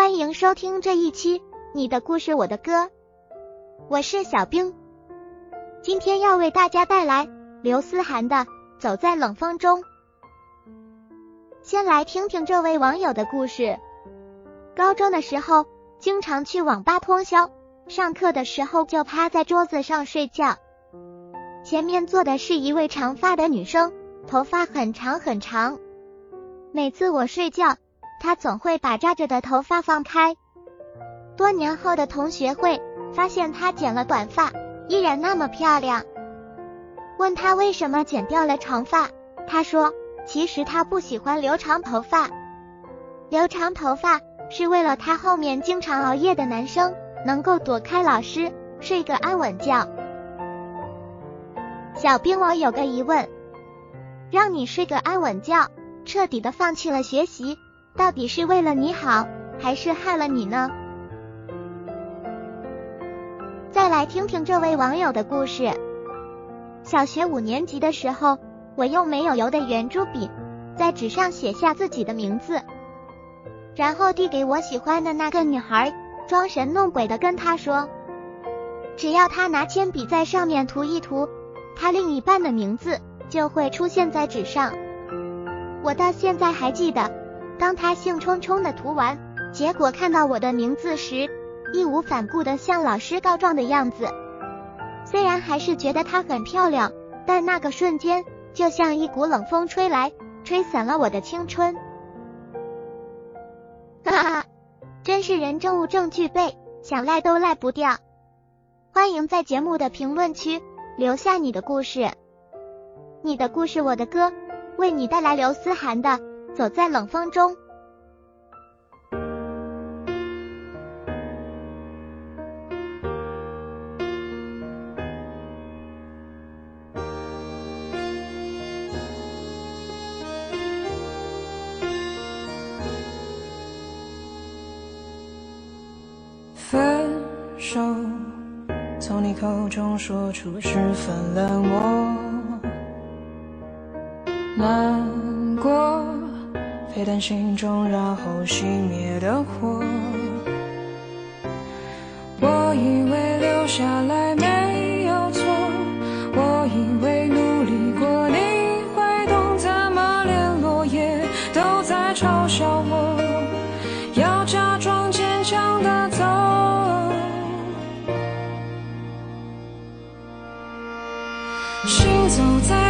欢迎收听这一期《你的故事我的歌》，我是小冰，今天要为大家带来刘思涵的《走在冷风中》。先来听听这位网友的故事。高中的时候，经常去网吧通宵，上课的时候就趴在桌子上睡觉。前面坐的是一位长发的女生，头发很长很长。每次我睡觉。他总会把扎着的头发放开。多年后的同学会发现他剪了短发，依然那么漂亮。问他为什么剪掉了长发，他说其实他不喜欢留长头发，留长头发是为了他后面经常熬夜的男生能够躲开老师，睡个安稳觉。小兵，我有个疑问，让你睡个安稳觉，彻底的放弃了学习。到底是为了你好，还是害了你呢？再来听听这位网友的故事。小学五年级的时候，我用没有油的圆珠笔在纸上写下自己的名字，然后递给我喜欢的那个女孩，装神弄鬼的跟她说，只要她拿铅笔在上面涂一涂，她另一半的名字就会出现在纸上。我到现在还记得。当他兴冲冲的涂完，结果看到我的名字时，义无反顾的向老师告状的样子。虽然还是觉得她很漂亮，但那个瞬间就像一股冷风吹来，吹散了我的青春。哈哈，真是人证物证俱备，想赖都赖不掉。欢迎在节目的评论区留下你的故事，你的故事我的歌，为你带来刘思涵的。走在冷风中，分手，从你口中说出十分冷漠，难过。飞到心中，然后熄灭的火。我以为留下来没有错，我以为努力过你会懂，怎么连落叶都在嘲笑我，要假装坚强的走。行走在